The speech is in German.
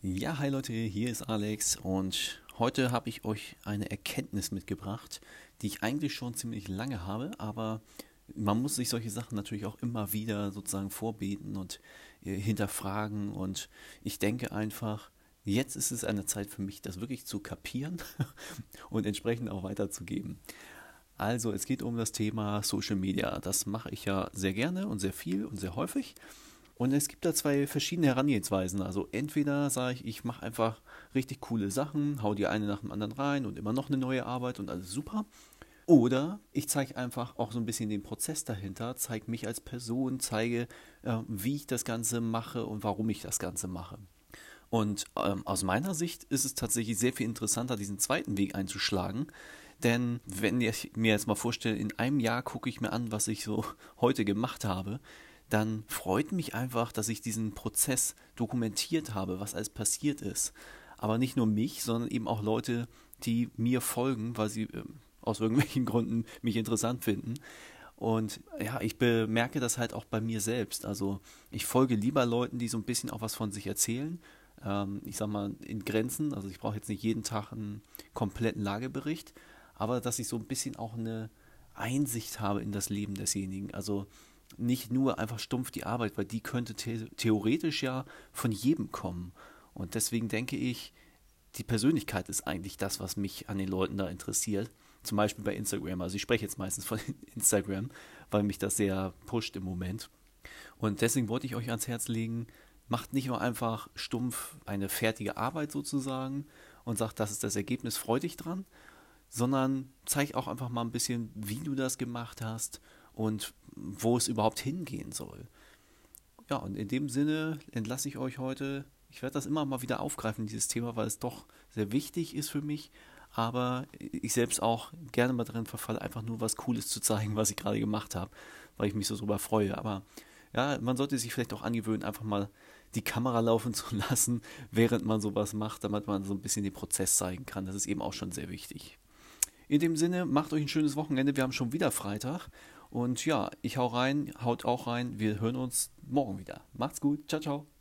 Ja, hi Leute, hier ist Alex und heute habe ich euch eine Erkenntnis mitgebracht, die ich eigentlich schon ziemlich lange habe, aber man muss sich solche Sachen natürlich auch immer wieder sozusagen vorbeten und äh, hinterfragen und ich denke einfach, jetzt ist es eine Zeit für mich, das wirklich zu kapieren und entsprechend auch weiterzugeben. Also, es geht um das Thema Social Media. Das mache ich ja sehr gerne und sehr viel und sehr häufig. Und es gibt da zwei verschiedene Herangehensweisen. Also entweder sage ich, ich mache einfach richtig coole Sachen, hau die eine nach dem anderen rein und immer noch eine neue Arbeit und alles super. Oder ich zeige einfach auch so ein bisschen den Prozess dahinter, zeige mich als Person, zeige, äh, wie ich das Ganze mache und warum ich das Ganze mache. Und ähm, aus meiner Sicht ist es tatsächlich sehr viel interessanter, diesen zweiten Weg einzuschlagen. Denn wenn ich mir jetzt mal vorstelle, in einem Jahr gucke ich mir an, was ich so heute gemacht habe, dann freut mich einfach, dass ich diesen Prozess dokumentiert habe, was alles passiert ist. Aber nicht nur mich, sondern eben auch Leute, die mir folgen, weil sie äh, aus irgendwelchen Gründen mich interessant finden. Und ja, ich bemerke das halt auch bei mir selbst. Also ich folge lieber Leuten, die so ein bisschen auch was von sich erzählen. Ähm, ich sag mal in Grenzen. Also ich brauche jetzt nicht jeden Tag einen kompletten Lagebericht, aber dass ich so ein bisschen auch eine Einsicht habe in das Leben desjenigen. Also nicht nur einfach stumpf die Arbeit, weil die könnte the theoretisch ja von jedem kommen. Und deswegen denke ich, die Persönlichkeit ist eigentlich das, was mich an den Leuten da interessiert. Zum Beispiel bei Instagram. Also ich spreche jetzt meistens von Instagram, weil mich das sehr pusht im Moment. Und deswegen wollte ich euch ans Herz legen, macht nicht nur einfach stumpf eine fertige Arbeit sozusagen und sagt, das ist das Ergebnis, freu dich dran, sondern zeig auch einfach mal ein bisschen, wie du das gemacht hast und wo es überhaupt hingehen soll. Ja, und in dem Sinne entlasse ich euch heute. Ich werde das immer mal wieder aufgreifen, dieses Thema, weil es doch sehr wichtig ist für mich, aber ich selbst auch gerne mal drin verfalle, einfach nur was Cooles zu zeigen, was ich gerade gemacht habe, weil ich mich so drüber freue. Aber ja, man sollte sich vielleicht auch angewöhnen, einfach mal die Kamera laufen zu lassen, während man sowas macht, damit man so ein bisschen den Prozess zeigen kann. Das ist eben auch schon sehr wichtig. In dem Sinne, macht euch ein schönes Wochenende. Wir haben schon wieder Freitag. Und ja, ich hau rein, haut auch rein. Wir hören uns morgen wieder. Macht's gut. Ciao, ciao.